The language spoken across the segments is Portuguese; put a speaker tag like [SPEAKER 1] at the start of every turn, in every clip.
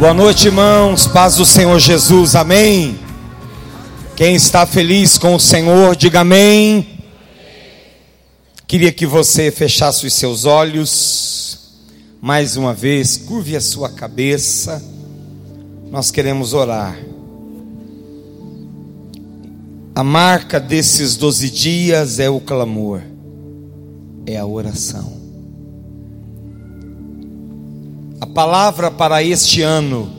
[SPEAKER 1] Boa noite, irmãos. Paz do Senhor Jesus. Amém. Quem está feliz com o Senhor, diga amém. Queria que você fechasse os seus olhos. Mais uma vez, curve a sua cabeça. Nós queremos orar. A marca desses doze dias é o clamor, é a oração. A palavra para este ano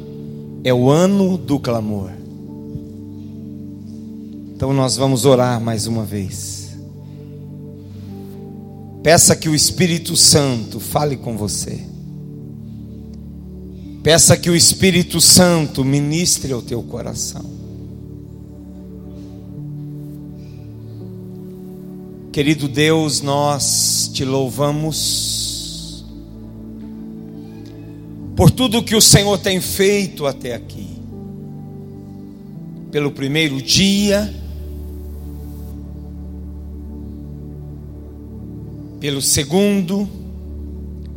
[SPEAKER 1] é o ano do clamor. Então nós vamos orar mais uma vez. Peça que o Espírito Santo fale com você. Peça que o Espírito Santo ministre ao teu coração. Querido Deus, nós te louvamos por tudo que o Senhor tem feito até aqui. Pelo primeiro dia, pelo segundo,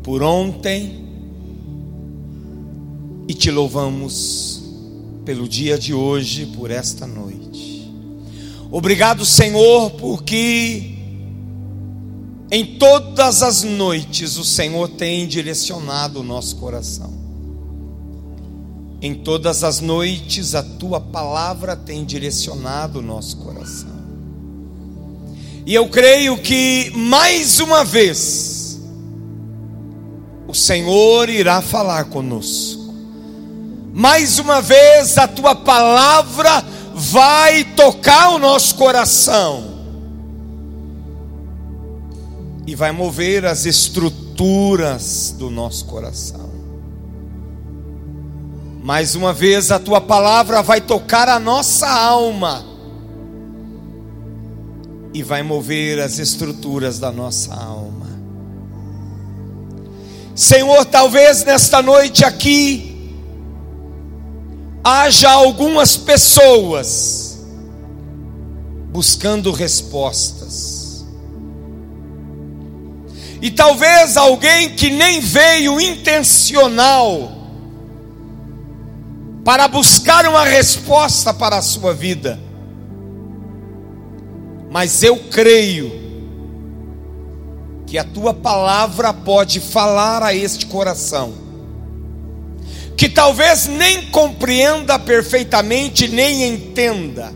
[SPEAKER 1] por ontem, e te louvamos pelo dia de hoje, por esta noite. Obrigado, Senhor, porque em todas as noites o Senhor tem direcionado o nosso coração. Em todas as noites a tua palavra tem direcionado o nosso coração. E eu creio que mais uma vez o Senhor irá falar conosco. Mais uma vez a tua palavra vai tocar o nosso coração e vai mover as estruturas do nosso coração. Mais uma vez, a tua palavra vai tocar a nossa alma e vai mover as estruturas da nossa alma. Senhor, talvez nesta noite aqui haja algumas pessoas buscando respostas e talvez alguém que nem veio intencional para buscar uma resposta para a sua vida. Mas eu creio que a tua palavra pode falar a este coração, que talvez nem compreenda perfeitamente, nem entenda,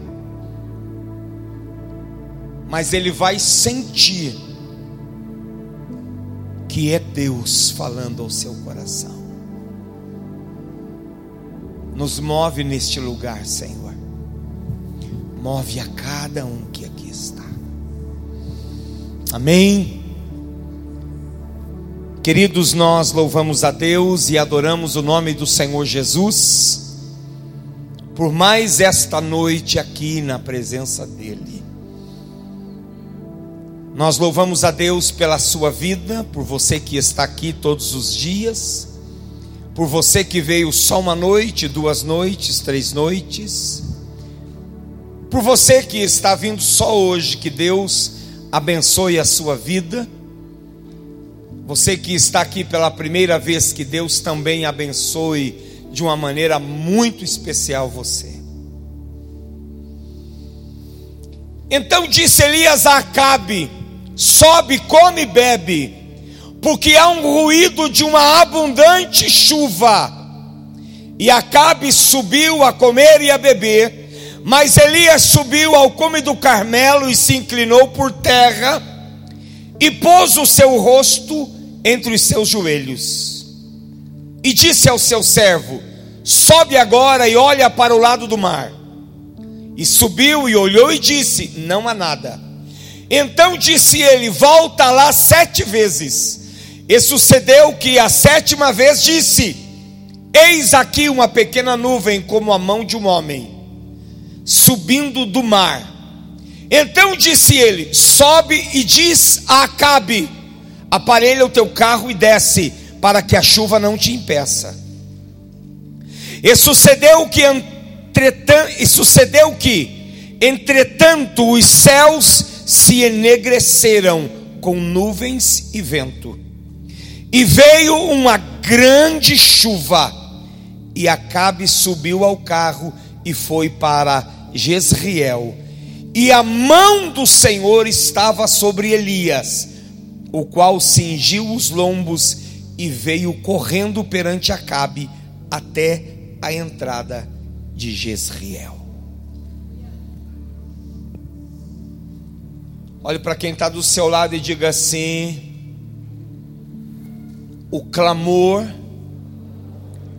[SPEAKER 1] mas ele vai sentir que é Deus falando ao seu coração. Nos move neste lugar, Senhor. Move a cada um que aqui está. Amém. Queridos, nós louvamos a Deus e adoramos o nome do Senhor Jesus por mais esta noite aqui na presença dEle. Nós louvamos a Deus pela sua vida, por você que está aqui todos os dias, por você que veio só uma noite, duas noites, três noites, por você que está vindo só hoje, que Deus abençoe a sua vida. Você que está aqui pela primeira vez, que Deus também abençoe de uma maneira muito especial você. Então disse Elias a Acabe: sobe, come e bebe, porque há um ruído de uma abundante chuva. E Acabe subiu a comer e a beber, mas Elias subiu ao cume do Carmelo e se inclinou por terra e pôs o seu rosto entre os seus joelhos. E disse ao seu servo: Sobe agora e olha para o lado do mar. E subiu e olhou e disse: Não há nada. Então disse ele: Volta lá sete vezes. E sucedeu que a sétima vez disse: Eis aqui uma pequena nuvem como a mão de um homem, subindo do mar. Então disse ele: Sobe e diz a Acabe: Aparelha o teu carro e desce, para que a chuva não te impeça. E sucedeu que entretanto, e sucedeu que entretanto os céus se enegreceram com nuvens e vento. E veio uma grande chuva, E Acabe subiu ao carro e foi para Jezreel. E a mão do Senhor estava sobre Elias, o qual cingiu os lombos e veio correndo perante Acabe até a entrada de Jezreel. Olhe para quem está do seu lado e diga assim: o clamor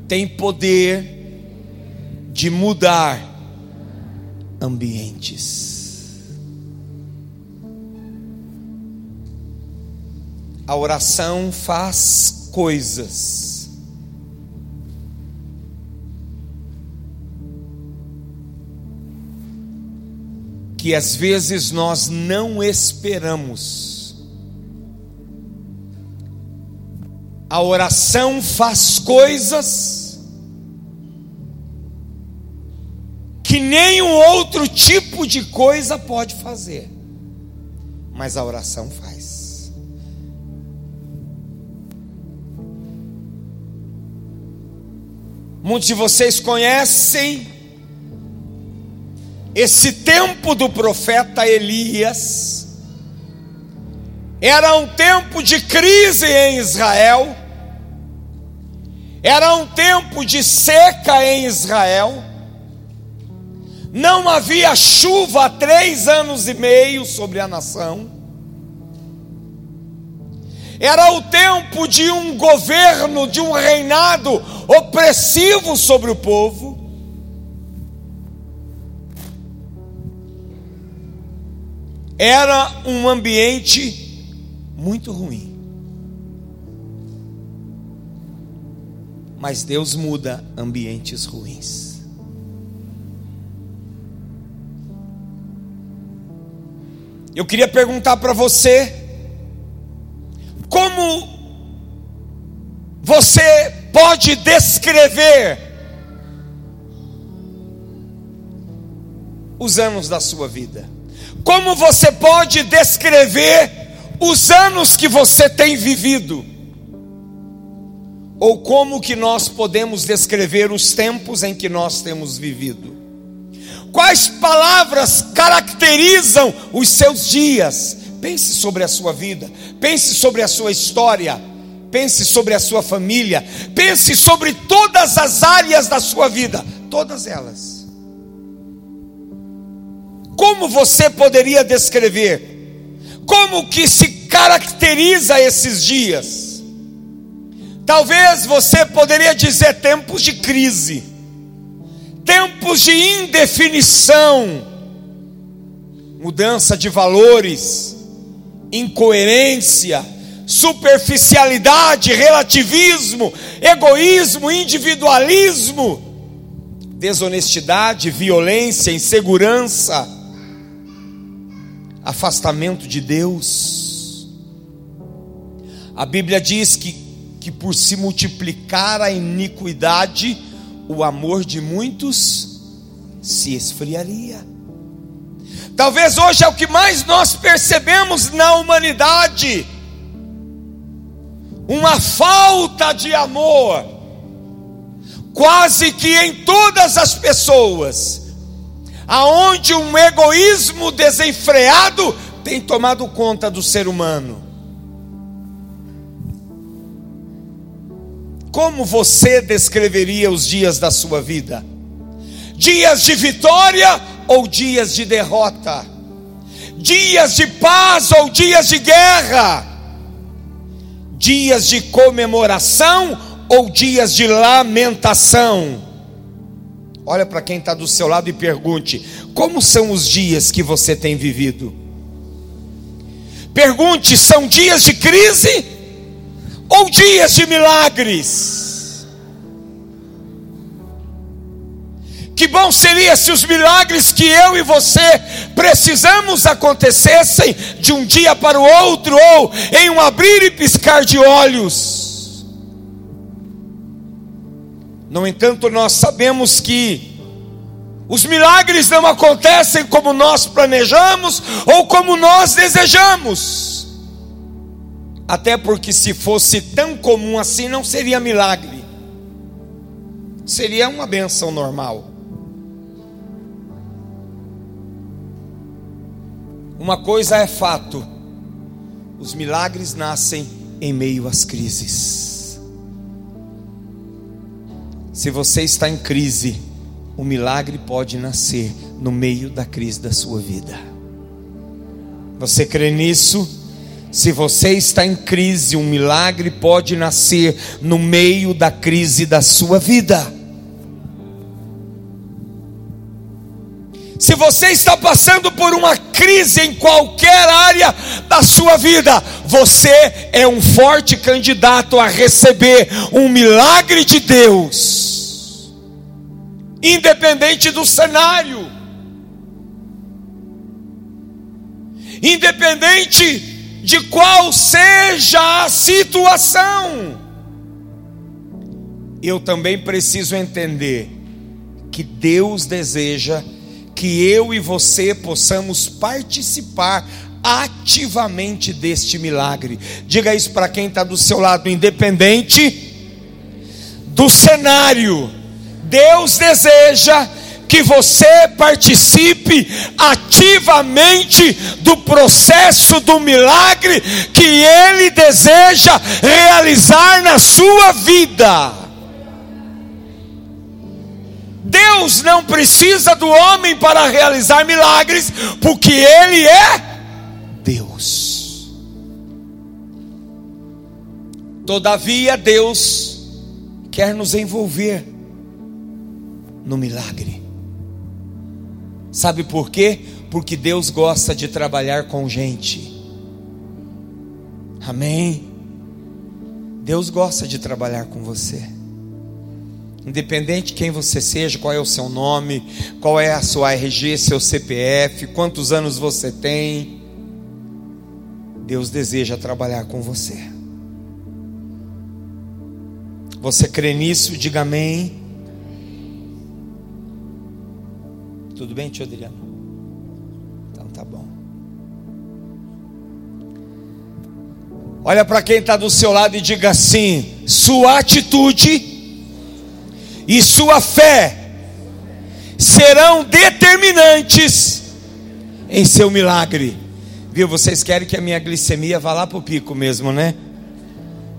[SPEAKER 1] tem poder de mudar ambientes. A oração faz coisas. Que às vezes nós não esperamos. A oração faz coisas que nenhum outro tipo de coisa pode fazer, mas a oração faz. Muitos de vocês conhecem esse tempo do profeta Elias. Era um tempo de crise em Israel. Era um tempo de seca em Israel. Não havia chuva há três anos e meio sobre a nação. Era o tempo de um governo, de um reinado opressivo sobre o povo. Era um ambiente muito ruim. Mas Deus muda ambientes ruins. Eu queria perguntar para você, como você pode descrever os anos da sua vida? Como você pode descrever os anos que você tem vivido? Ou como que nós podemos descrever os tempos em que nós temos vivido? Quais palavras caracterizam os seus dias? Pense sobre a sua vida, pense sobre a sua história, pense sobre a sua família, pense sobre todas as áreas da sua vida, todas elas. Como você poderia descrever? Como que se caracteriza esses dias? Talvez você poderia dizer tempos de crise, tempos de indefinição, mudança de valores, incoerência, superficialidade, relativismo, egoísmo, individualismo, desonestidade, violência, insegurança, afastamento de Deus. A Bíblia diz que, que por se multiplicar a iniquidade, o amor de muitos se esfriaria. Talvez hoje é o que mais nós percebemos na humanidade. Uma falta de amor, quase que em todas as pessoas, aonde um egoísmo desenfreado tem tomado conta do ser humano. Como você descreveria os dias da sua vida? Dias de vitória ou dias de derrota, dias de paz ou dias de guerra, dias de comemoração ou dias de lamentação. Olha para quem está do seu lado e pergunte: como são os dias que você tem vivido? Pergunte: são dias de crise ou dias de milagres? Que bom seria se os milagres que eu e você precisamos acontecessem de um dia para o outro, ou em um abrir e piscar de olhos. No entanto, nós sabemos que os milagres não acontecem como nós planejamos ou como nós desejamos. Até porque se fosse tão comum assim, não seria milagre Seria uma benção normal. Uma coisa é fato: os milagres nascem em meio às crises. Se você está em crise, o milagre pode nascer no meio da crise da sua vida. Você crê nisso? Se você está em crise, um milagre pode nascer no meio da crise da sua vida. Se você está passando por uma crise em qualquer área da sua vida, você é um forte candidato a receber um milagre de Deus, independente do cenário, independente de qual seja a situação. Eu também preciso entender que Deus deseja que eu e você possamos participar ativamente deste milagre. Diga isso para quem está do seu lado, independente do cenário. Deus deseja que você participe ativamente do processo do milagre que Ele deseja realizar na sua vida. Deus não precisa do homem para realizar milagres, porque Ele é Deus. Todavia, Deus quer nos envolver no milagre. Sabe por quê? Porque Deus gosta de trabalhar com gente. Amém. Deus gosta de trabalhar com você. Independente de quem você seja, qual é o seu nome, qual é a sua RG, seu CPF, quantos anos você tem, Deus deseja trabalhar com você. Você crê nisso? Diga amém. Tudo bem, tio Adriano? Então tá bom. Olha para quem está do seu lado e diga assim: sua atitude e sua fé serão determinantes em seu milagre. Viu? Vocês querem que a minha glicemia vá lá para o pico mesmo, né?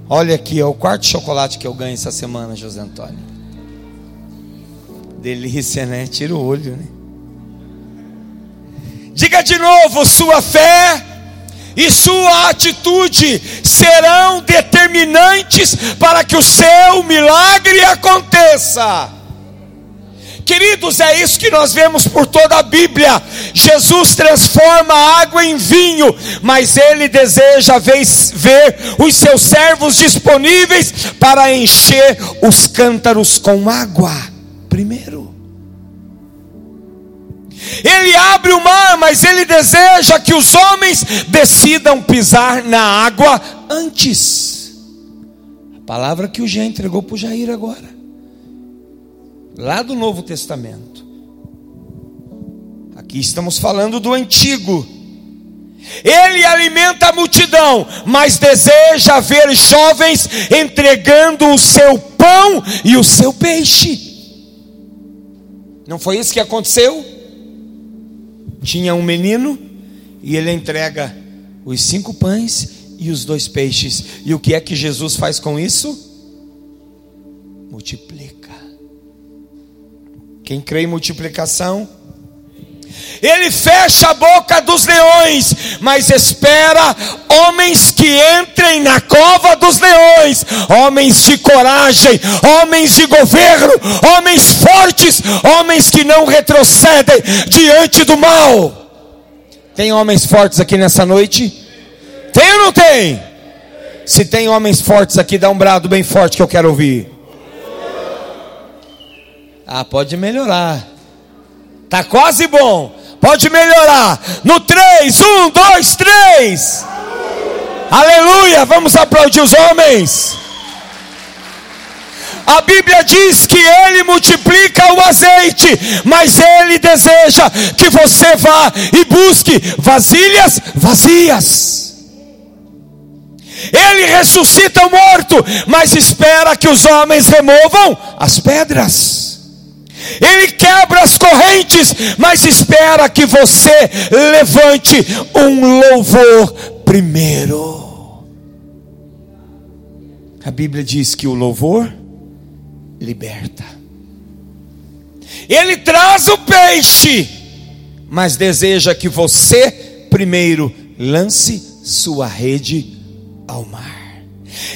[SPEAKER 1] Olha aqui, é o quarto chocolate que eu ganho essa semana, José Antônio. Delícia, né? Tira o olho, né? Diga de novo: sua fé e sua atitude serão determinantes para que o seu milagre aconteça. Queridos, é isso que nós vemos por toda a Bíblia. Jesus transforma a água em vinho, mas ele deseja ver, os seus servos disponíveis para encher os cântaros com água. Primeiro. Ele abre o mar, mas ele deseja que os homens decidam pisar na água antes. A palavra que o Jean entregou para o Jair agora, lá do Novo Testamento. Aqui estamos falando do Antigo. Ele alimenta a multidão, mas deseja ver jovens entregando o seu pão e o seu peixe. Não foi isso que aconteceu? Tinha um menino e ele entrega os cinco pães e os dois peixes. E o que é que Jesus faz com isso? Multiplica. Quem crê em multiplicação? Ele fecha a boca dos leões, mas espera homens que entrem na cova dos leões, homens de coragem, homens de governo, homens fortes, homens que não retrocedem diante do mal. Tem homens fortes aqui nessa noite? Tem ou não tem? Se tem homens fortes aqui, dá um brado bem forte que eu quero ouvir. Ah, pode melhorar. Tá quase bom. Pode melhorar. No 3, 1, 2, 3. Aleluia. Vamos aplaudir os homens. A Bíblia diz que Ele multiplica o azeite, mas Ele deseja que você vá e busque vasilhas vazias. Ele ressuscita o morto, mas espera que os homens removam as pedras. Ele quebra as correntes, mas espera que você levante um louvor primeiro. A Bíblia diz que o louvor liberta. Ele traz o peixe, mas deseja que você primeiro lance sua rede ao mar.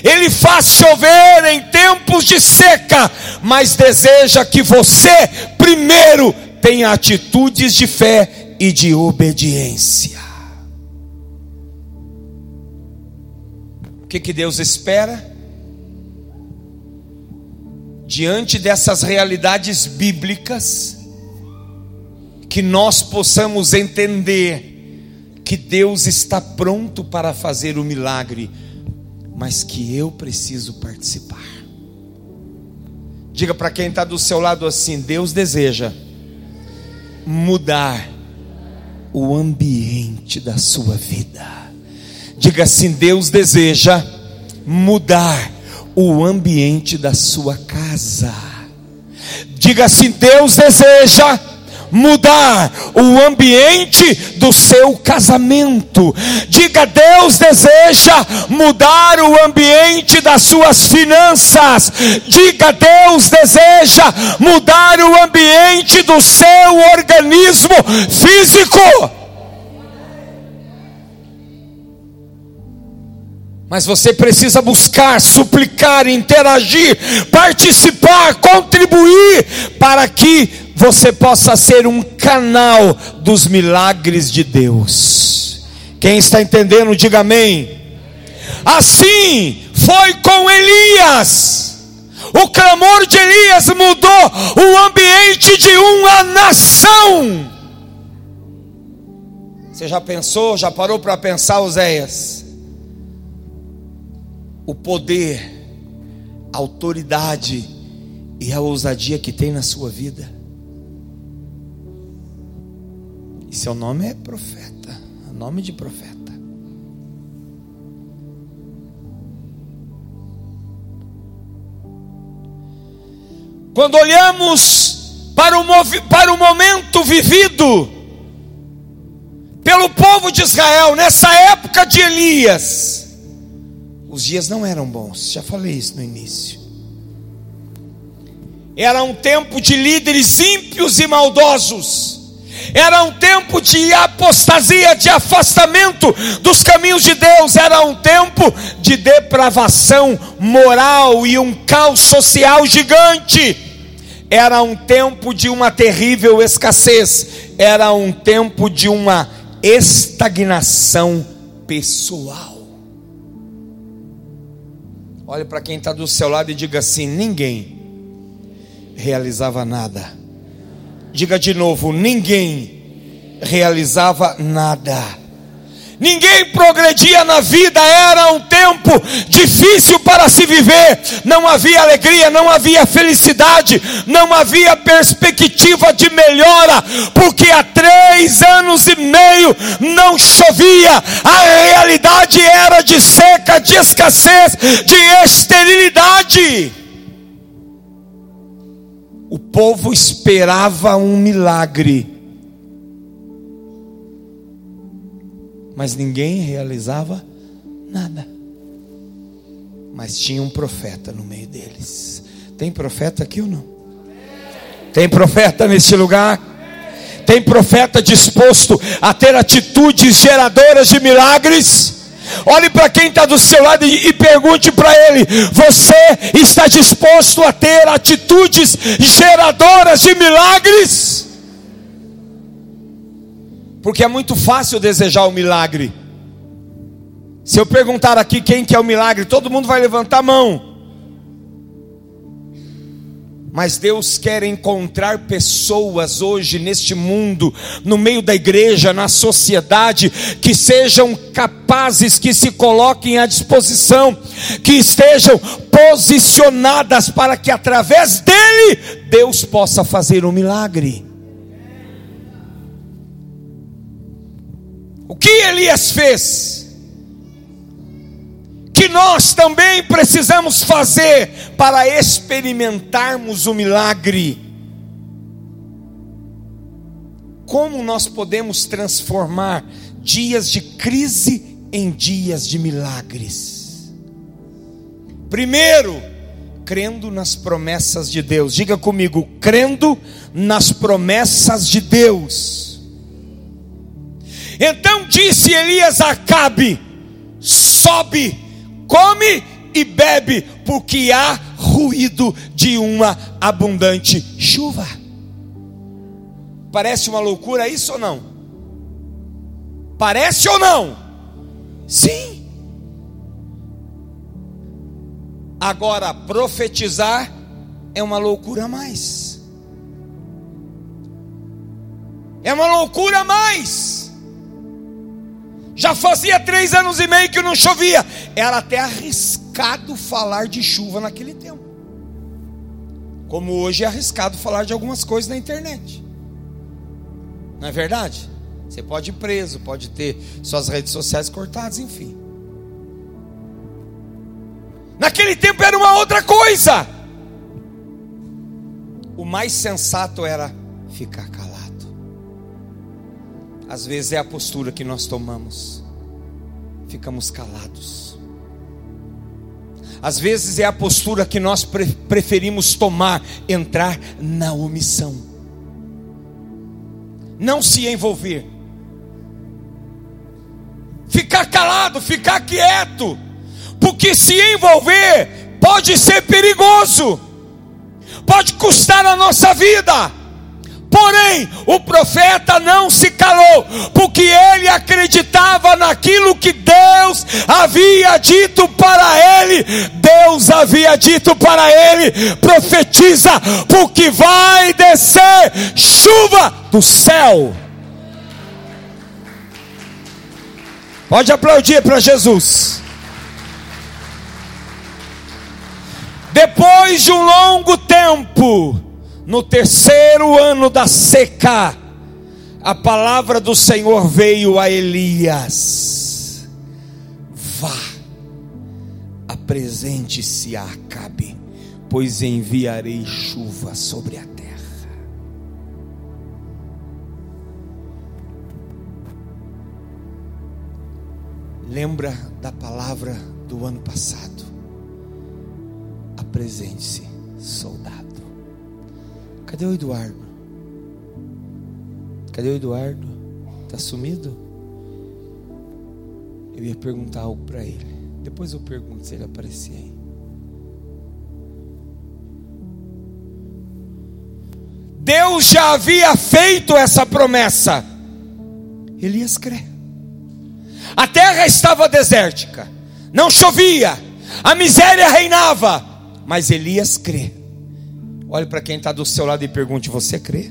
[SPEAKER 1] Ele faz chover em tempos de seca, mas deseja que você primeiro tenha atitudes de fé e de obediência. O que, que Deus espera? Diante dessas realidades bíblicas, que nós possamos entender que Deus está pronto para fazer o milagre, mas que eu preciso participar. Diga para quem está do seu lado assim: Deus deseja mudar o ambiente da sua vida. Diga assim: Deus deseja mudar o ambiente da sua casa. Diga assim: Deus deseja mudar o ambiente do seu casamento. Diga: Deus deseja mudar o ambiente das suas finanças. Diga: Deus deseja mudar o ambiente do seu organismo físico. Mas você precisa buscar, suplicar, interagir, participar, contribuir para que você possa ser um canal dos milagres de Deus. Quem está entendendo, diga amém. Assim foi com Elias. O clamor de Elias mudou o ambiente de uma nação. Você já pensou, já parou para pensar, Oséias? O poder, a autoridade e a ousadia que tem na sua vida. E seu nome é profeta, nome de profeta. Quando olhamos para o, para o momento vivido pelo povo de Israel nessa época de Elias, os dias não eram bons, já falei isso no início. Era um tempo de líderes ímpios e maldosos era um tempo de apostasia, de afastamento dos caminhos de Deus, era um tempo de depravação moral e um caos social gigante. Era um tempo de uma terrível escassez, era um tempo de uma estagnação pessoal. Olhe para quem está do seu lado e diga assim: ninguém realizava nada Diga de novo: ninguém realizava nada. Ninguém progredia na vida, era um tempo difícil para se viver. Não havia alegria, não havia felicidade, não havia perspectiva de melhora, porque há três anos e meio não chovia. A realidade era de seca, de escassez, de esterilidade. O povo esperava um milagre, mas ninguém realizava nada. Mas tinha um profeta no meio deles. Tem profeta aqui ou não? Tem profeta neste lugar? Tem profeta disposto a ter atitudes geradoras de milagres? Olhe para quem está do seu lado e, pergunte para ele: Você está disposto a ter atitudes geradoras de milagres? Porque é muito fácil desejar o milagre. Se eu perguntar aqui quem quer o milagre, todo mundo vai levantar a mão. Mas Deus quer encontrar pessoas hoje neste mundo, no meio da igreja, na sociedade, que sejam capazes, que se coloquem à disposição, que estejam posicionadas para que através dele Deus possa fazer um milagre. O que Elias fez? Que nós também precisamos fazer para experimentarmos o milagre. Como nós podemos transformar dias de crise em dias de milagres? Primeiro, crendo nas promessas de Deus. Diga comigo, crendo nas promessas de Deus. Então disse Elias Acabe: sobe, come e bebe, porque há ruído de uma abundante chuva. Parece uma loucura isso ou não? Parece ou não? Sim. Agora, profetizar é uma loucura a mais. É uma loucura a mais. Já fazia três anos e meio que não chovia. Era até arriscado falar de chuva naquele tempo. Como hoje é arriscado falar de algumas coisas na internet. Não é verdade? Você pode ir preso, pode ter suas redes sociais cortadas, enfim. Naquele tempo era uma outra coisa. O mais sensato era ficar calado. Às vezes é a postura que nós tomamos. Ficamos calados. Às vezes é a postura que nós preferimos tomar, entrar na omissão. Não se envolver. Ficar calado, ficar quieto porque se envolver pode ser perigoso, pode custar a nossa vida. Porém, o profeta não se calou, porque ele acreditava naquilo que Deus havia dito para ele. Deus havia dito para ele: profetiza, porque vai descer chuva do céu. Pode aplaudir para Jesus. Depois de um longo tempo, no terceiro ano da seca, a palavra do Senhor veio a Elias: Vá, apresente-se a Acabe, pois enviarei chuva sobre a terra. Lembra da palavra do ano passado? apresente-se, soldado. Cadê o Eduardo? Cadê o Eduardo? Está sumido? Eu ia perguntar algo para ele. Depois eu pergunto se ele aparecia aí. Deus já havia feito essa promessa. Elias crê. A terra estava desértica, não chovia, a miséria reinava, mas Elias crê. Olhe para quem está do seu lado e pergunte: Você crê?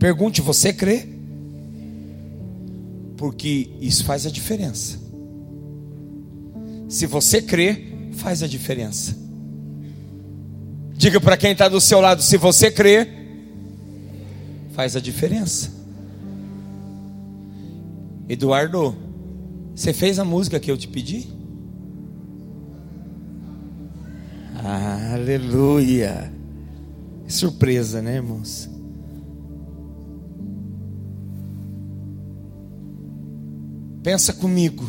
[SPEAKER 1] Pergunte: Você crê? Porque isso faz a diferença. Se você crê, faz a diferença. Diga para quem está do seu lado: se você crê, faz a diferença. Eduardo, você fez a música que eu te pedi? Aleluia. Surpresa, né, irmãos? Pensa comigo.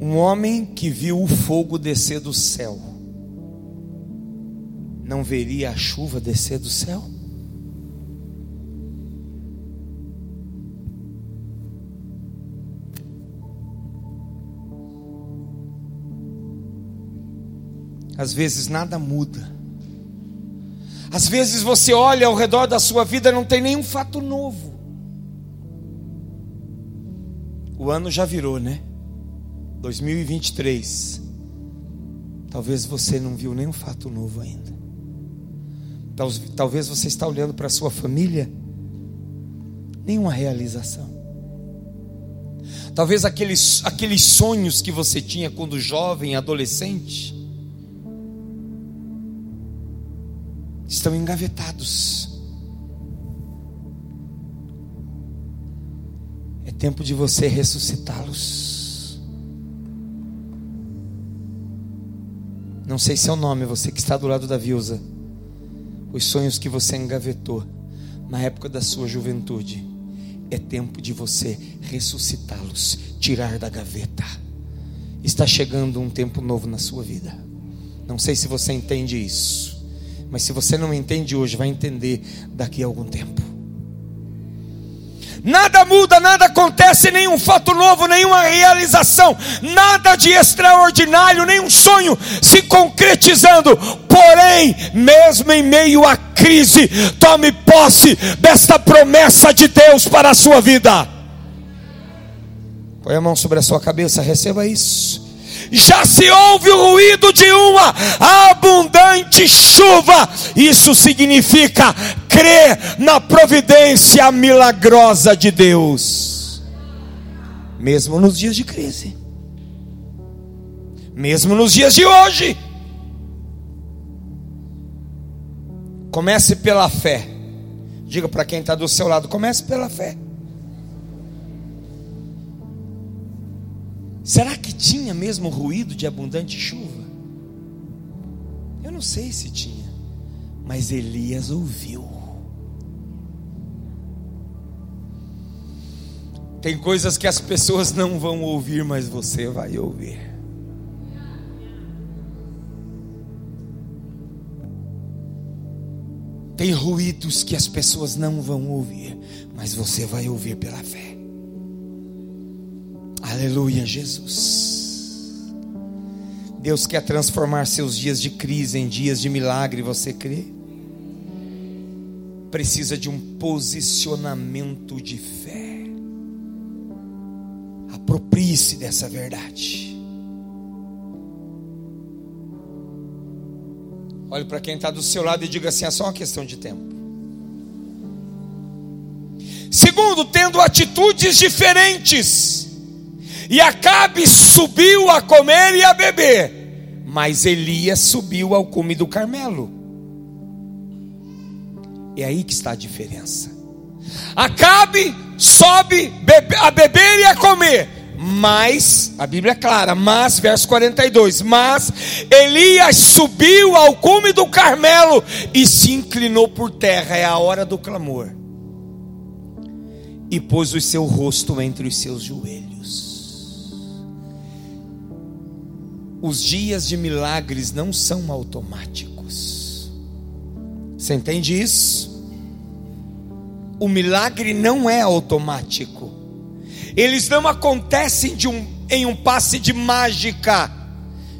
[SPEAKER 1] Um homem que viu o fogo descer do céu, não veria a chuva descer do céu? Às vezes nada muda. Às vezes você olha ao redor da sua vida e não tem nenhum fato novo. O ano já virou, né? 2023. Talvez você não viu nenhum fato novo ainda. Talvez você está olhando para a sua família, nenhuma realização. Talvez aqueles, aqueles sonhos que você tinha quando jovem, adolescente, estão engavetados. É tempo de você ressuscitá-los. Não sei seu é nome, você que está do lado da viúva. Os sonhos que você engavetou na época da sua juventude. É tempo de você ressuscitá-los, tirar da gaveta. Está chegando um tempo novo na sua vida. Não sei se você entende isso mas se você não entende hoje, vai entender daqui a algum tempo. Nada muda, nada acontece, nenhum fato novo, nenhuma realização, nada de extraordinário, nenhum sonho se concretizando. Porém, mesmo em meio à crise, tome posse desta promessa de Deus para a sua vida. Põe a mão sobre a sua cabeça, receba isso já se ouve o ruído de uma abundante chuva. Isso significa crer na providência milagrosa de Deus, mesmo nos dias de crise, mesmo nos dias de hoje. Comece pela fé. Diga para quem está do seu lado: comece pela fé. Será que tinha mesmo ruído de abundante chuva? Eu não sei se tinha, mas Elias ouviu. Tem coisas que as pessoas não vão ouvir, mas você vai ouvir. Tem ruídos que as pessoas não vão ouvir, mas você vai ouvir pela fé. Aleluia, Jesus. Deus quer transformar seus dias de crise em dias de milagre, você crê? Precisa de um posicionamento de fé. Aproprie-se dessa verdade. Olhe para quem está do seu lado e diga assim: é só uma questão de tempo. Segundo, tendo atitudes diferentes. E Acabe subiu a comer e a beber, mas Elias subiu ao cume do Carmelo. É aí que está a diferença. Acabe sobe a beber e a comer, mas, a Bíblia é clara, mas, verso 42, mas Elias subiu ao cume do Carmelo e se inclinou por terra, é a hora do clamor, e pôs o seu rosto entre os seus joelhos. Os dias de milagres não são automáticos. Você entende isso? O milagre não é automático. Eles não acontecem um, em um passe de mágica.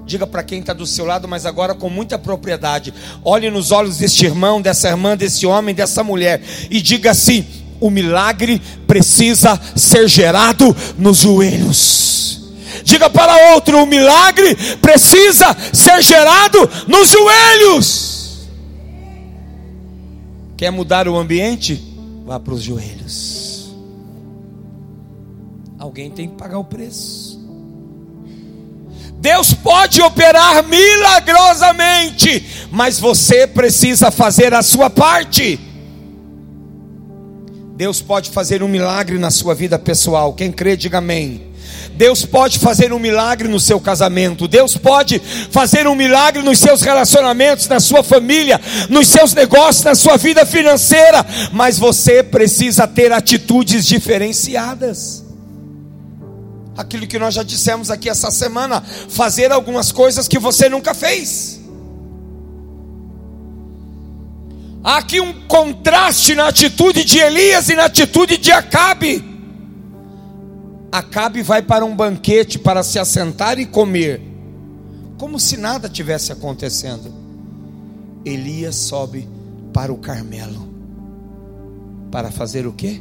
[SPEAKER 1] Diga para quem está do seu lado, mas agora com muita propriedade. Olhe nos olhos deste irmão, dessa irmã, desse homem, dessa mulher e diga assim: o milagre precisa ser gerado nos joelhos. Diga para outro: o milagre precisa ser gerado nos joelhos. Quer mudar o ambiente? Vá para os joelhos. Alguém tem que pagar o preço. Deus pode operar milagrosamente, mas você precisa fazer a sua parte. Deus pode fazer um milagre na sua vida pessoal. Quem crê, diga amém. Deus pode fazer um milagre no seu casamento, Deus pode fazer um milagre nos seus relacionamentos, na sua família, nos seus negócios, na sua vida financeira, mas você precisa ter atitudes diferenciadas. Aquilo que nós já dissemos aqui essa semana, fazer algumas coisas que você nunca fez. Há aqui um contraste na atitude de Elias e na atitude de Acabe. Acabe vai para um banquete para se assentar e comer, como se nada tivesse acontecendo. Elias sobe para o Carmelo para fazer o quê?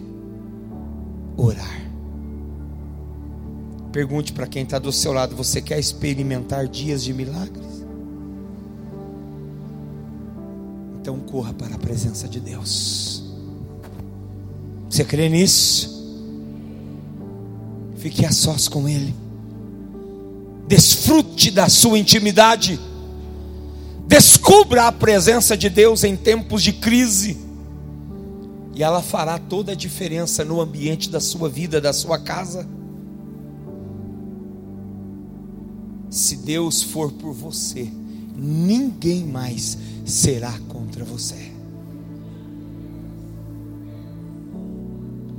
[SPEAKER 1] Orar. Pergunte para quem está do seu lado: você quer experimentar dias de milagres? Então corra para a presença de Deus. Você crê nisso? Fique a sós com Ele. Desfrute da sua intimidade. Descubra a presença de Deus em tempos de crise. E ela fará toda a diferença no ambiente da sua vida, da sua casa. Se Deus for por você, ninguém mais será contra você.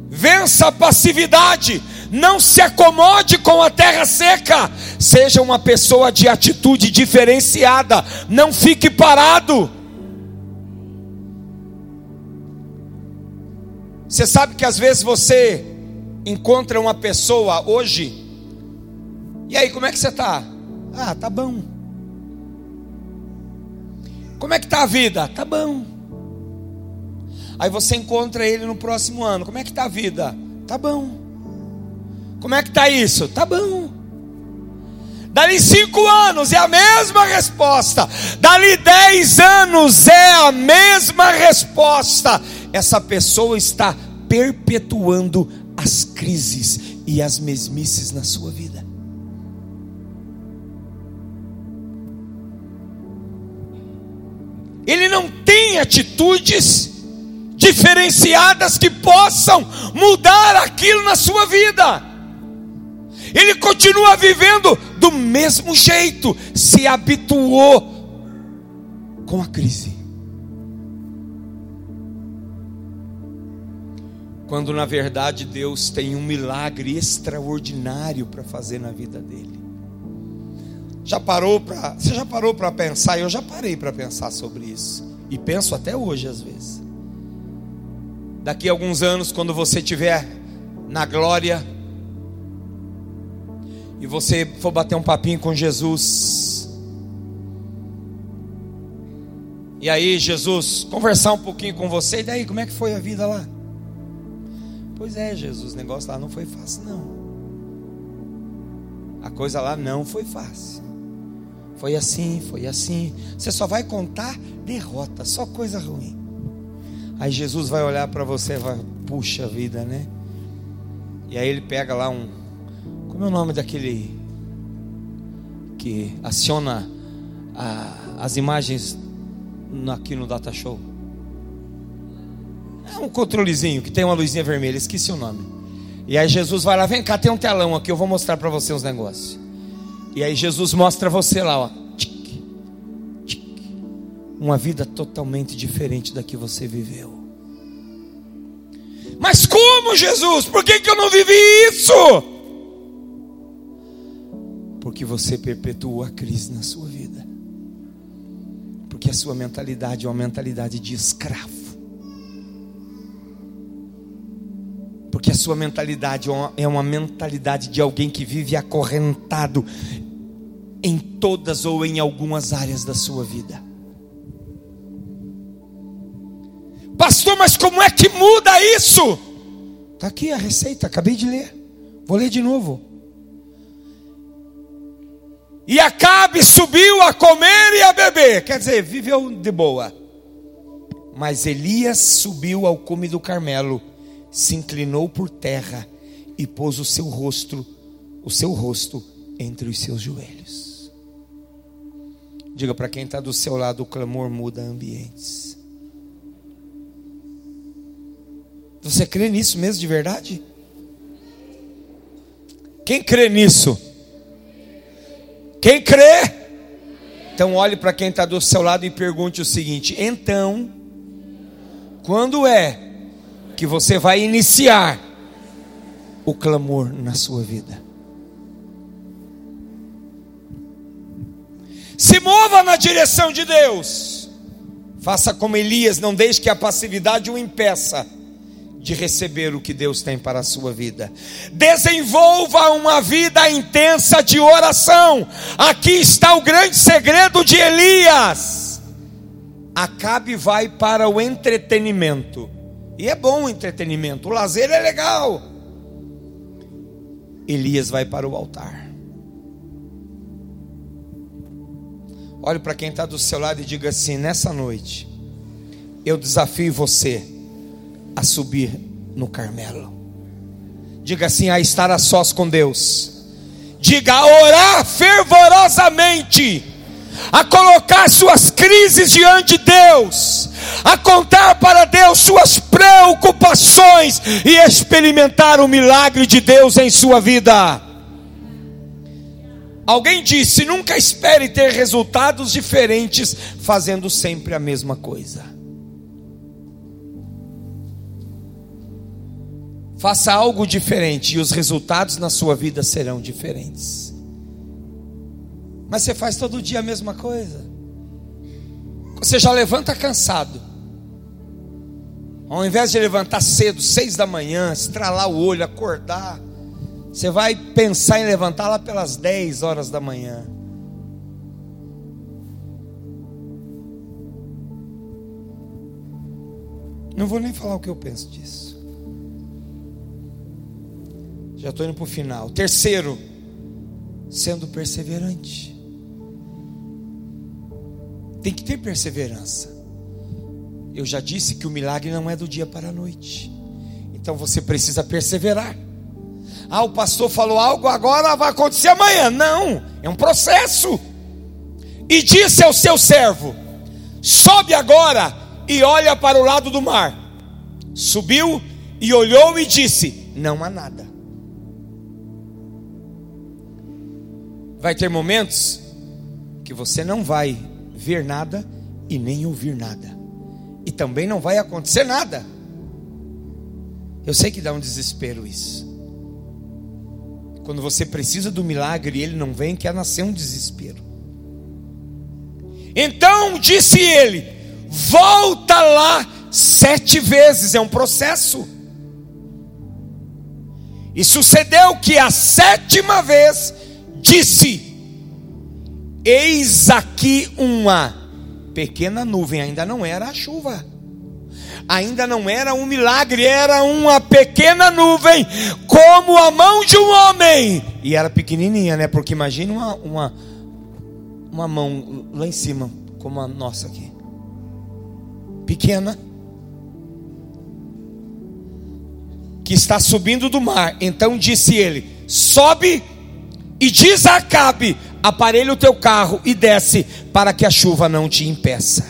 [SPEAKER 1] Vença a passividade, não se acomode com a terra seca, seja uma pessoa de atitude diferenciada, não fique parado. Você sabe que às vezes você encontra uma pessoa hoje, e aí, como é que você está? Ah, tá bom. Como é que está a vida? Tá bom. Aí você encontra ele no próximo ano. Como é que está a vida? Tá bom. Como é que está isso? Tá bom. Dali cinco anos é a mesma resposta. Dali dez anos é a mesma resposta. Essa pessoa está perpetuando as crises e as mesmices na sua vida. Ele não tem atitudes diferenciadas que possam mudar aquilo na sua vida. Ele continua vivendo do mesmo jeito, se habituou com a crise. Quando na verdade Deus tem um milagre extraordinário para fazer na vida dele. Já parou para, você já parou para pensar? Eu já parei para pensar sobre isso e penso até hoje às vezes. Daqui a alguns anos, quando você estiver na glória, e você for bater um papinho com Jesus, e aí Jesus conversar um pouquinho com você, e daí como é que foi a vida lá? Pois é, Jesus, o negócio lá não foi fácil, não. A coisa lá não foi fácil. Foi assim, foi assim. Você só vai contar derrota, só coisa ruim. Aí Jesus vai olhar para você e vai, puxa vida, né? E aí ele pega lá um como é o nome daquele que aciona a, as imagens aqui no Data Show? É um controlezinho que tem uma luzinha vermelha, esqueci o nome. E aí Jesus vai lá, vem cá, tem um telão aqui, eu vou mostrar para você uns negócios. E aí Jesus mostra você lá, ó. Uma vida totalmente diferente da que você viveu. Mas como, Jesus? Por que, que eu não vivi isso? Porque você perpetuou a crise na sua vida. Porque a sua mentalidade é uma mentalidade de escravo. Porque a sua mentalidade é uma mentalidade de alguém que vive acorrentado em todas ou em algumas áreas da sua vida. Pastor, mas como é que muda isso? Está aqui a receita, acabei de ler. Vou ler de novo. E Acabe subiu a comer e a beber. Quer dizer, viveu de boa. Mas Elias subiu ao cume do Carmelo, se inclinou por terra e pôs o seu rosto, o seu rosto entre os seus joelhos. Diga para quem está do seu lado, o clamor muda ambientes. Você crê nisso mesmo de verdade? Quem crê nisso? Quem crê? Então olhe para quem está do seu lado e pergunte o seguinte: então, quando é que você vai iniciar o clamor na sua vida? Se mova na direção de Deus. Faça como Elias, não deixe que a passividade o impeça de receber o que Deus tem para a sua vida. Desenvolva uma vida intensa de oração. Aqui está o grande segredo de Elias. Acabe vai para o entretenimento. E é bom o entretenimento, o lazer é legal. Elias vai para o altar. Olhe para quem está do seu lado e diga assim: nessa noite, eu desafio você a subir no Carmelo. Diga assim: a estar a sós com Deus. Diga a orar fervorosamente, a colocar suas crises diante de Deus, a contar para Deus suas preocupações e experimentar o milagre de Deus em sua vida. Alguém disse: nunca espere ter resultados diferentes fazendo sempre a mesma coisa. Faça algo diferente e os resultados na sua vida serão diferentes. Mas você faz todo dia a mesma coisa. Você já levanta cansado. Ao invés de levantar cedo, seis da manhã, estralar o olho, acordar, você vai pensar em levantar lá pelas dez horas da manhã. Não vou nem falar o que eu penso disso. Já estou indo para o final. Terceiro, sendo perseverante. Tem que ter perseverança. Eu já disse que o milagre não é do dia para a noite. Então você precisa perseverar. Ah, o pastor falou algo, agora vai acontecer amanhã. Não, é um processo. E disse ao seu servo: Sobe agora e olha para o lado do mar. Subiu e olhou e disse: Não há nada. Vai ter momentos que você não vai ver nada e nem ouvir nada, e também não vai acontecer nada. Eu sei que dá um desespero isso. Quando você precisa do milagre e ele não vem, quer nascer um desespero. Então disse ele: Volta lá sete vezes, é um processo. E sucedeu que a sétima vez disse: Eis aqui uma pequena nuvem, ainda não era a chuva, ainda não era um milagre, era uma pequena nuvem, como a mão de um homem, e era pequenininha, né? Porque imagina uma, uma, uma mão lá em cima, como a nossa aqui, pequena. Que está subindo do mar, então disse ele: Sobe e diz a Acabe: aparelha o teu carro e desce, para que a chuva não te impeça.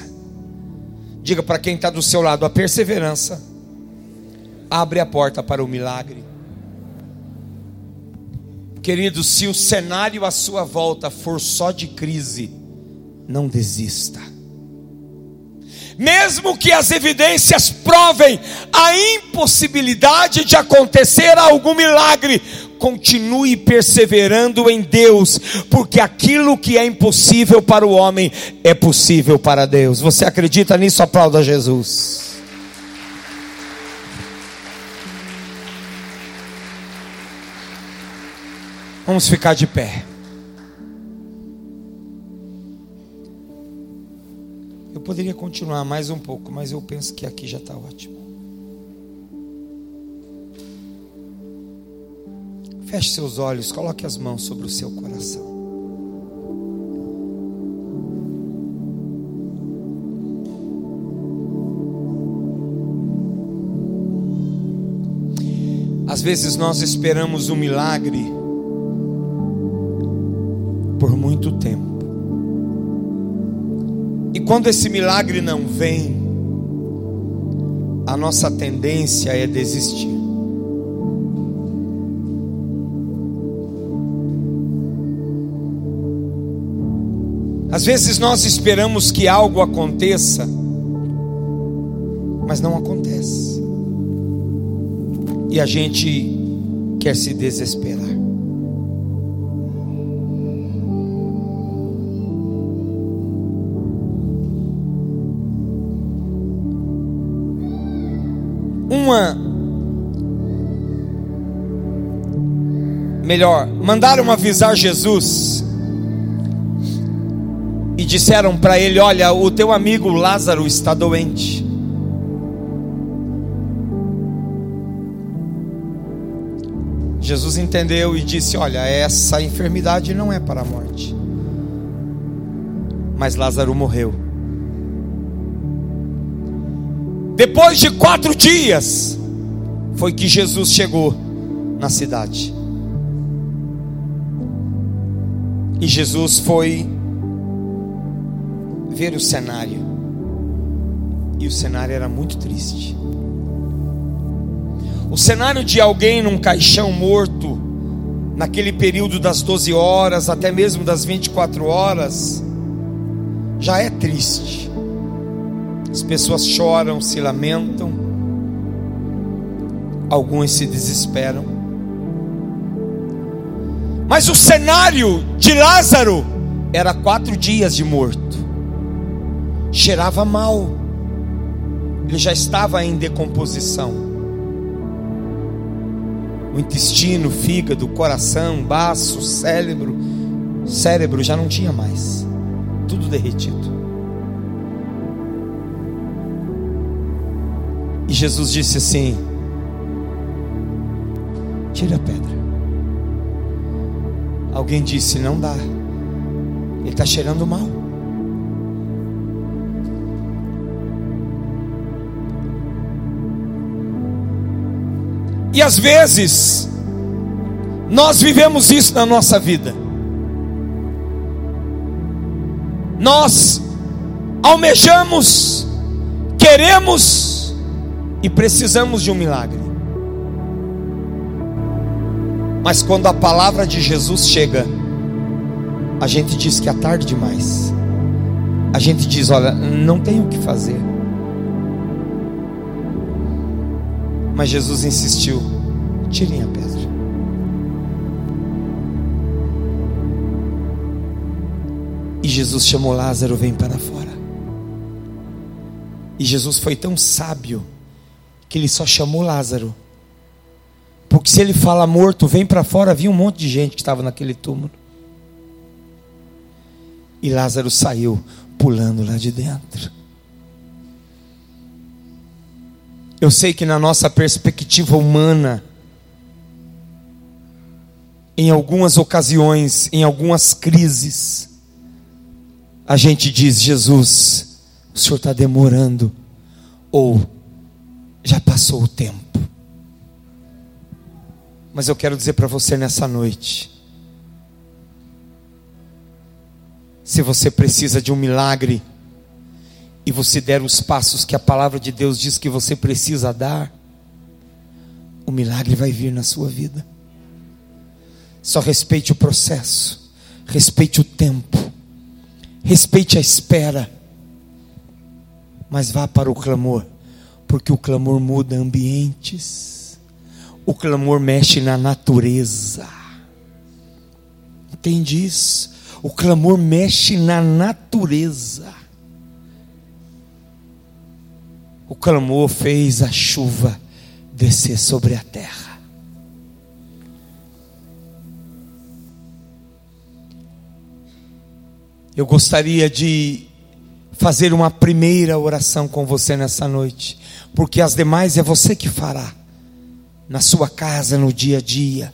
[SPEAKER 1] Diga para quem está do seu lado: a perseverança abre a porta para o milagre. Querido, se o cenário à sua volta for só de crise, não desista. Mesmo que as evidências provem a impossibilidade de acontecer algum milagre, continue perseverando em Deus, porque aquilo que é impossível para o homem é possível para Deus. Você acredita nisso? Aplauda Jesus. Vamos ficar de pé. Eu poderia continuar mais um pouco, mas eu penso que aqui já está ótimo. Feche seus olhos, coloque as mãos sobre o seu coração. Às vezes nós esperamos um milagre por muito tempo. E quando esse milagre não vem, a nossa tendência é desistir. Às vezes nós esperamos que algo aconteça, mas não acontece. E a gente quer se desesperar. Uma melhor, mandaram avisar Jesus e disseram para ele: Olha, o teu amigo Lázaro está doente. Jesus entendeu e disse: Olha, essa enfermidade não é para a morte. Mas Lázaro morreu. Depois de quatro dias, foi que Jesus chegou na cidade. E Jesus foi ver o cenário. E o cenário era muito triste. O cenário de alguém num caixão morto naquele período das 12 horas, até mesmo das 24 horas, já é triste. As pessoas choram, se lamentam, alguns se desesperam. Mas o cenário de Lázaro era quatro dias de morto, cheirava mal, ele já estava em decomposição o intestino, fígado, coração, baço, cérebro, cérebro já não tinha mais, tudo derretido. E Jesus disse assim: Tira a pedra. Alguém disse: Não dá, ele está cheirando mal. E às vezes, nós vivemos isso na nossa vida. Nós almejamos, queremos e precisamos de um milagre. Mas quando a palavra de Jesus chega, a gente diz que é tarde demais. A gente diz: olha, não tem o que fazer. Mas Jesus insistiu: tirem a pedra. E Jesus chamou Lázaro, vem para fora. E Jesus foi tão sábio que ele só chamou Lázaro. Porque se ele fala morto, vem para fora, havia um monte de gente que estava naquele túmulo. E Lázaro saiu pulando lá de dentro. Eu sei que na nossa perspectiva humana, em algumas ocasiões, em algumas crises, a gente diz: Jesus, o Senhor está demorando, ou já passou o tempo. Mas eu quero dizer para você nessa noite: se você precisa de um milagre, e você der os passos que a palavra de Deus diz que você precisa dar, o milagre vai vir na sua vida. Só respeite o processo, respeite o tempo, respeite a espera, mas vá para o clamor, porque o clamor muda ambientes, o clamor mexe na natureza. Entende isso? O clamor mexe na natureza. O clamor fez a chuva descer sobre a terra. Eu gostaria de fazer uma primeira oração com você nessa noite, porque as demais é você que fará, na sua casa, no dia a dia.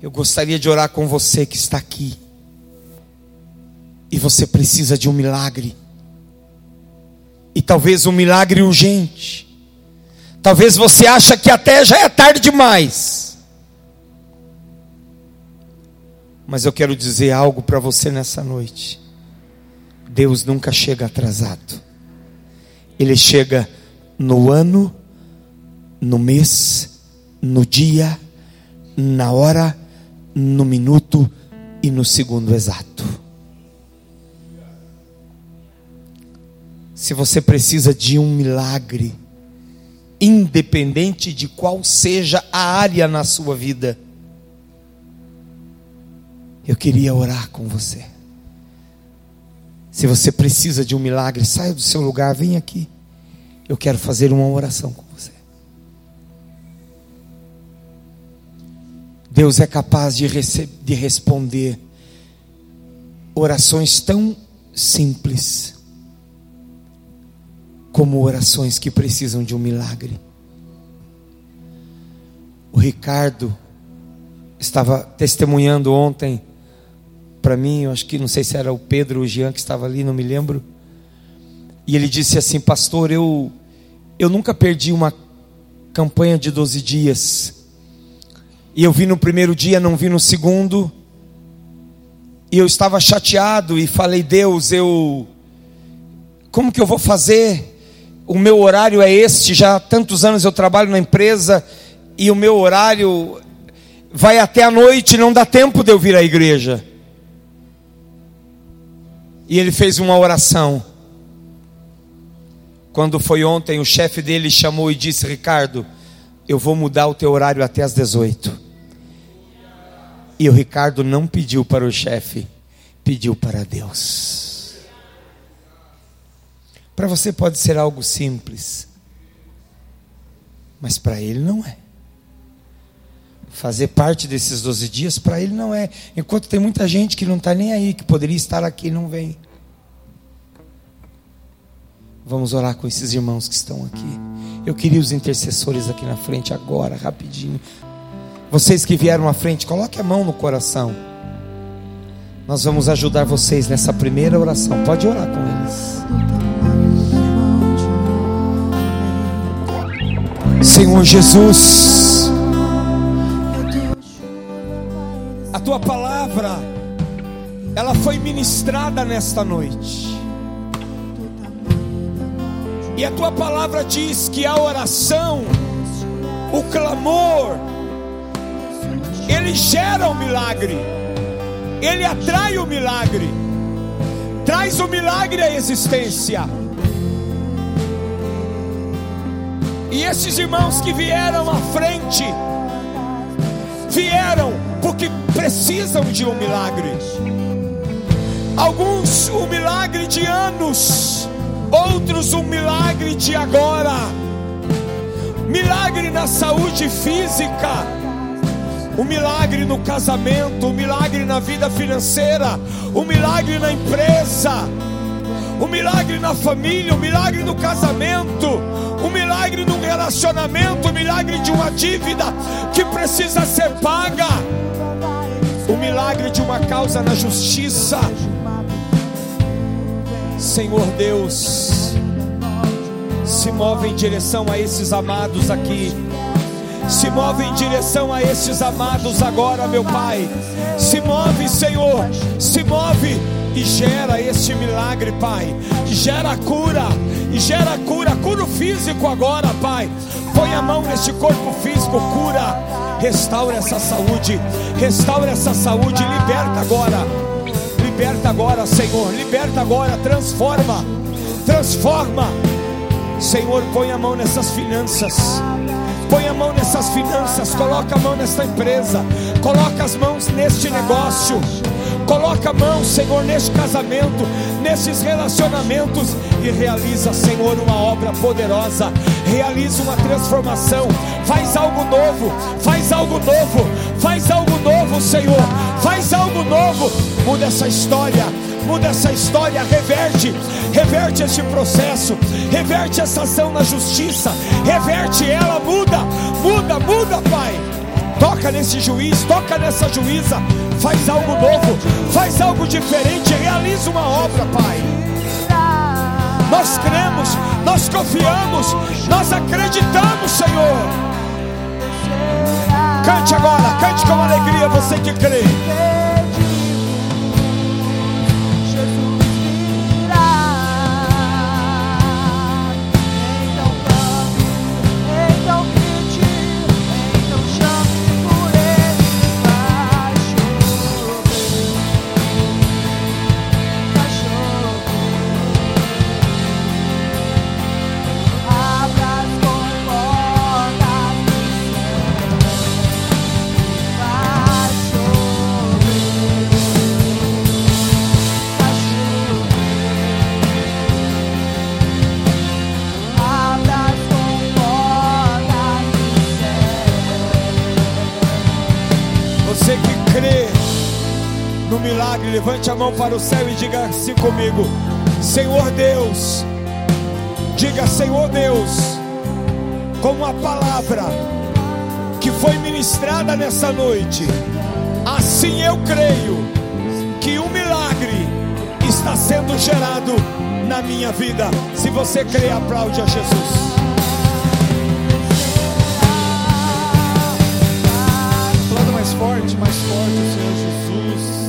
[SPEAKER 1] Eu gostaria de orar com você que está aqui, e você precisa de um milagre e talvez um milagre urgente. Talvez você acha que até já é tarde demais. Mas eu quero dizer algo para você nessa noite. Deus nunca chega atrasado. Ele chega no ano, no mês, no dia, na hora, no minuto e no segundo exato. Se você precisa de um milagre, independente de qual seja a área na sua vida, eu queria orar com você. Se você precisa de um milagre, saia do seu lugar, vem aqui. Eu quero fazer uma oração com você. Deus é capaz de, de responder orações tão simples como orações que precisam de um milagre. O Ricardo estava testemunhando ontem para mim, eu acho que não sei se era o Pedro ou o Jean que estava ali, não me lembro. E ele disse assim: Pastor, eu, eu nunca perdi uma campanha de 12 dias. E eu vi no primeiro dia, não vi no segundo. E eu estava chateado e falei: Deus, eu. Como que eu vou fazer? O meu horário é este, já há tantos anos eu trabalho na empresa e o meu horário vai até a noite, não dá tempo de eu vir à igreja. E ele fez uma oração. Quando foi ontem, o chefe dele chamou e disse: Ricardo, eu vou mudar o teu horário até as 18. E o Ricardo não pediu para o chefe, pediu para Deus. Para você pode ser algo simples, mas para ele não é. Fazer parte desses 12 dias, para ele não é. Enquanto tem muita gente que não está nem aí, que poderia estar aqui e não vem. Vamos orar com esses irmãos que estão aqui. Eu queria os intercessores aqui na frente agora, rapidinho. Vocês que vieram à frente, coloque a mão no coração. Nós vamos ajudar vocês nessa primeira oração. Pode orar com eles. Senhor Jesus, a tua palavra, ela foi ministrada nesta noite. E a tua palavra diz que a oração, o clamor, ele gera o milagre, ele atrai o milagre, traz o milagre à existência. E esses irmãos que vieram à frente, vieram porque precisam de um milagre. Alguns um milagre de anos, outros um milagre de agora. Milagre na saúde física o milagre no casamento, o milagre na vida financeira, o milagre na empresa, o milagre na família, o milagre no casamento, o milagre no relacionamento, o milagre de uma dívida que precisa ser paga, o milagre de uma causa na justiça. Senhor Deus, se move em direção a esses amados aqui se move em direção a esses amados agora, meu Pai. Se move, Senhor. Se move e gera este milagre, Pai. Gera cura. E gera cura, cura o físico agora, Pai. Põe a mão neste corpo físico, cura. Restaura essa saúde. Restaura essa saúde. Liberta agora. Liberta agora, Senhor. Liberta agora. Transforma. Transforma. Senhor, põe a mão nessas finanças. Põe a mão nessas finanças, coloca a mão nessa empresa, coloca as mãos neste negócio. Coloca a mão, Senhor, neste casamento, nesses relacionamentos e realiza, Senhor, uma obra poderosa. Realiza uma transformação. Faz algo novo, faz algo novo, faz algo novo, Senhor. Faz algo novo. Muda essa história muda essa história, reverte, reverte este processo, reverte essa ação na justiça, reverte ela, muda, muda, muda, Pai. Toca nesse juiz, toca nessa juíza, faz algo novo, faz algo diferente, realiza uma obra, Pai. Nós cremos, nós confiamos, nós acreditamos, Senhor. Cante agora, cante com alegria, você que crê. Levante a mão para o céu e diga assim comigo: Senhor Deus, diga Senhor Deus, como a palavra que foi ministrada nessa noite, assim eu creio que um milagre está sendo gerado na minha vida. Se você crê, aplaude a Jesus. Aplauda mais forte, mais forte, Senhor Jesus.